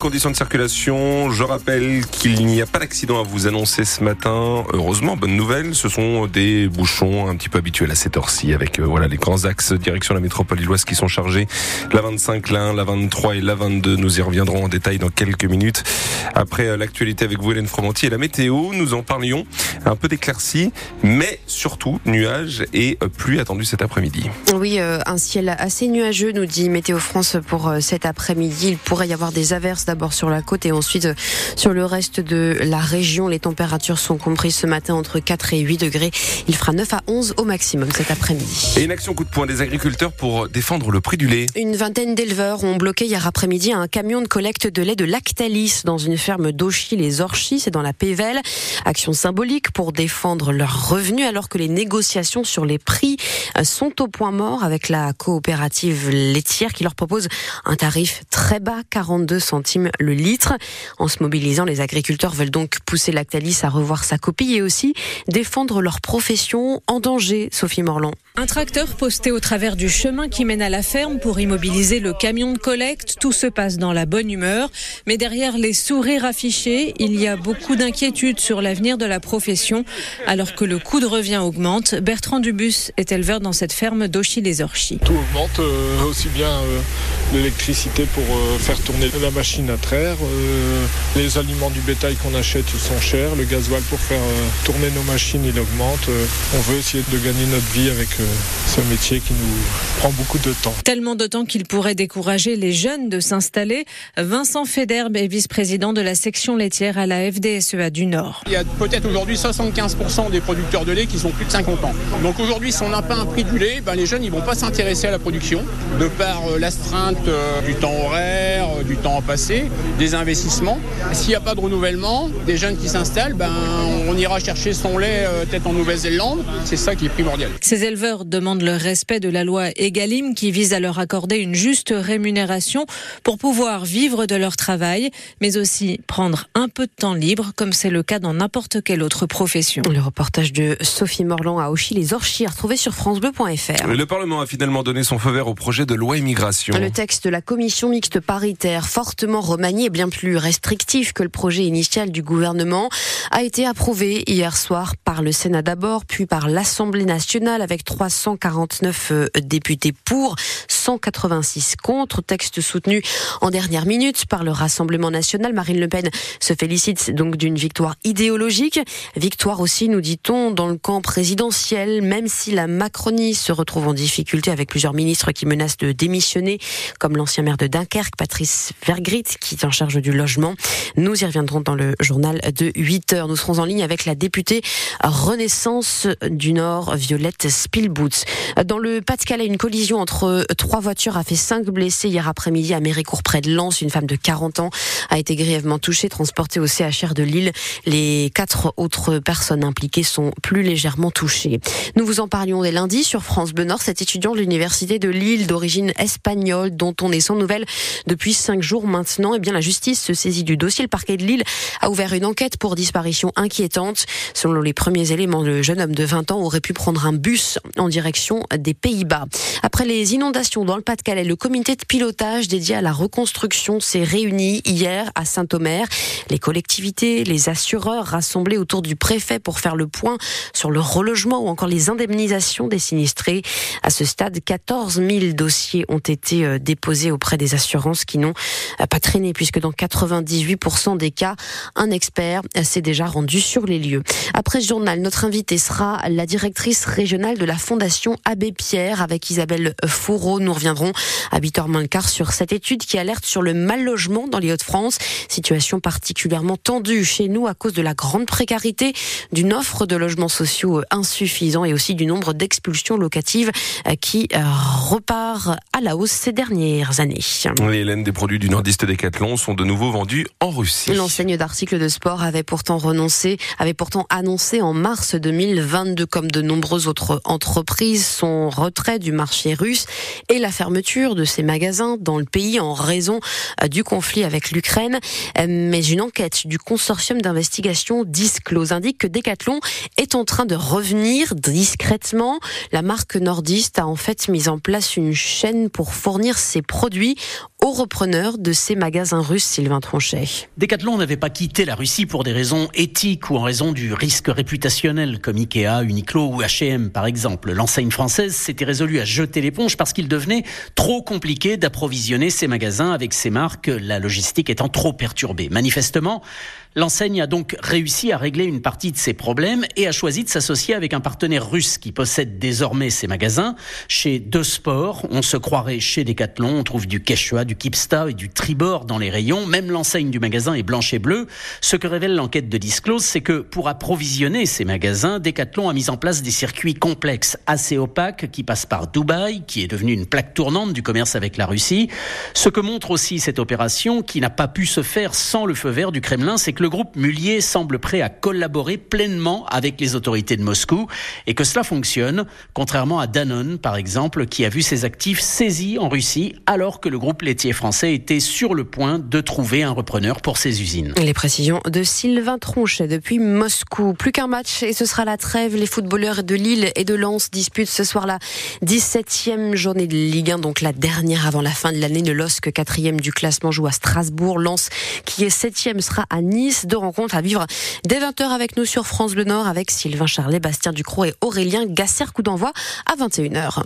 Conditions de circulation, je rappelle qu'il n'y a pas d'accident à vous annoncer ce matin. Heureusement, bonne nouvelle, ce sont des bouchons un petit peu habituels à cette heure-ci avec euh, voilà les grands axes direction la métropole illoise qui sont chargés. La 25, la 1, la 23 et la 22, nous y reviendrons en détail dans quelques minutes. Après euh, l'actualité avec vous Hélène Fromanti et la météo, nous en parlions un peu d'éclaircies, mais surtout nuages et euh, pluie attendue cet après-midi. Oui, un ciel assez nuageux nous dit Météo France pour cet après-midi. Il pourrait y avoir des averses d'abord sur la côte et ensuite euh, sur le reste de la région. Les températures sont comprises ce matin entre 4 et 8 degrés. Il fera 9 à 11 au maximum cet après-midi. Et une action coup de poing des agriculteurs pour défendre le prix du lait. Une vingtaine d'éleveurs ont bloqué hier après-midi un camion de collecte de lait de Lactalis dans une ferme d'Auchy, les Orchis, c'est dans la Pévelle. Action symbolique pour défendre leurs revenus alors que les négociations sur les prix euh, sont au point mort avec la coopérative laitière qui leur propose un tarif très bas, 42 centimes le litre. En se mobilisant, les agriculteurs veulent donc pousser Lactalis à revoir sa copie et aussi défendre leur profession en danger, Sophie Morland. Un tracteur posté au travers du chemin qui mène à la ferme pour immobiliser le camion de collecte. Tout se passe dans la bonne humeur. Mais derrière les sourires affichés, il y a beaucoup d'inquiétudes sur l'avenir de la profession. Alors que le coût de revient augmente, Bertrand Dubus est éleveur dans cette ferme d'Auchy-les-Orchis. Tout augmente, euh, aussi bien euh, l'électricité pour euh, faire tourner la machine à traire, les aliments du bétail qu'on achète sont chers, le gasoil pour faire tourner nos machines il augmente. on veut essayer de gagner notre vie avec ce métier qui nous prend beaucoup de temps. Tellement de temps qu'il pourrait décourager les jeunes de s'installer. Vincent Federbe est vice-président de la section laitière à la FDSEA du Nord. Il y a peut-être aujourd'hui 75% des producteurs de lait qui ont plus de 50 ans. Donc aujourd'hui, si on n'a pas un prix du lait, ben les jeunes ils vont pas s'intéresser à la production de par euh, l'astreinte euh, du temps horaire, euh, du temps passé, des investissements. S'il n'y a pas de renouvellement, des jeunes qui s'installent, ben on ira chercher son lait peut-être en Nouvelle-Zélande. C'est ça qui est primordial. Ces éleveurs demandent le respect de la loi Egalim qui vise à leur accorder une juste rémunération pour pouvoir vivre de leur travail, mais aussi prendre un peu de temps libre, comme c'est le cas dans n'importe quelle autre profession. Le reportage de Sophie Morland à Auchy, les Orchies, retrouvé sur francebleu.fr. Le Parlement a finalement donné son feu vert au projet de loi immigration. Le texte de la commission mixte paritaire, fortement remanié et bien plus restrictif que le projet initial du gouvernement, a été approuvé hier soir par le Sénat d'abord, puis par l'Assemblée nationale avec trois 349 euh, députés pour, 186 contre. Texte soutenu en dernière minute par le Rassemblement national. Marine Le Pen se félicite donc d'une victoire idéologique. Victoire aussi, nous dit-on, dans le camp présidentiel, même si la Macronie se retrouve en difficulté avec plusieurs ministres qui menacent de démissionner, comme l'ancien maire de Dunkerque, Patrice Vergrit, qui est en charge du logement. Nous y reviendrons dans le journal de 8 heures. Nous serons en ligne avec la députée Renaissance du Nord, Violette Spielberg. Dans le Pas-de-Calais, une collision entre trois voitures a fait cinq blessés hier après-midi à Méricourt près de Lens. Une femme de 40 ans a été grièvement touchée, transportée au CHR de Lille. Les quatre autres personnes impliquées sont plus légèrement touchées. Nous vous en parlions dès lundi sur France Bleu Nord. Cet étudiant de l'université de Lille d'origine espagnole dont on est sans nouvelles depuis cinq jours maintenant, eh bien la justice se saisit du dossier. Le parquet de Lille a ouvert une enquête pour disparition inquiétante. Selon les premiers éléments, le jeune homme de 20 ans aurait pu prendre un bus en direction des Pays-Bas. Après les inondations dans le Pas-de-Calais, le comité de pilotage dédié à la reconstruction s'est réuni hier à Saint-Omer. Les collectivités, les assureurs rassemblés autour du préfet pour faire le point sur le relogement ou encore les indemnisations des sinistrés. À ce stade, 14 000 dossiers ont été euh, déposés auprès des assurances qui n'ont euh, pas traîné puisque dans 98% des cas, un expert s'est déjà rendu sur les lieux. Après ce journal, notre invité sera la directrice régionale de la Fondation Abbé Pierre avec Isabelle Fourreau. Nous reviendrons à 8h sur cette étude qui alerte sur le mal logement dans les Hauts-de-France. Situation particulièrement tendue chez nous à cause de la grande précarité, d'une offre de logements sociaux insuffisant et aussi du nombre d'expulsions locatives qui euh, repart à la hausse ces dernières années. Les laines des produits du nordiste Decathlon sont de nouveau vendus en Russie. L'enseigne d'articles de sport avait pourtant renoncé, avait pourtant annoncé en mars 2022 comme de nombreuses autres entreprises son retrait du marché russe et la fermeture de ses magasins dans le pays en raison euh, du conflit avec l'Ukraine. Euh, mais une enquête du consortium d'investigation Disclose indique que Decathlon est en train de revenir discrètement. La marque nordiste a en fait mis en place une chaîne pour fournir ses produits au repreneur de ces magasins russes, Sylvain Tronchet. Decathlon n'avait pas quitté la Russie pour des raisons éthiques ou en raison du risque réputationnel, comme Ikea, Uniqlo ou H&M par exemple. L'enseigne française s'était résolue à jeter l'éponge parce qu'il devenait trop compliqué d'approvisionner ses magasins avec ces marques, la logistique étant trop perturbée. Manifestement, L'enseigne a donc réussi à régler une partie de ses problèmes et a choisi de s'associer avec un partenaire russe qui possède désormais ses magasins. Chez Deux Sports, on se croirait chez Decathlon, on trouve du Quechua, du Kipsta et du Tribord dans les rayons. Même l'enseigne du magasin est blanche et bleue. Ce que révèle l'enquête de Disclose, c'est que pour approvisionner ces magasins, Decathlon a mis en place des circuits complexes, assez opaques, qui passent par Dubaï, qui est devenu une plaque tournante du commerce avec la Russie. Ce que montre aussi cette opération, qui n'a pas pu se faire sans le feu vert du Kremlin, c'est que le groupe Mullier semble prêt à collaborer pleinement avec les autorités de Moscou et que cela fonctionne, contrairement à Danone, par exemple, qui a vu ses actifs saisis en Russie alors que le groupe laitier français était sur le point de trouver un repreneur pour ses usines. Les précisions de Sylvain Tronchet depuis Moscou. Plus qu'un match et ce sera la trêve. Les footballeurs de Lille et de Lens disputent ce soir la 17e journée de Ligue 1, donc la dernière avant la fin de l'année. Le LOSC, quatrième du classement, joue à Strasbourg. Lens, qui est septième, sera à Nice. Deux rencontres à vivre dès 20h avec nous sur France Bleu Nord avec Sylvain Charlet, Bastien Ducrot et Aurélien Gasser. Coup d'envoi à 21h.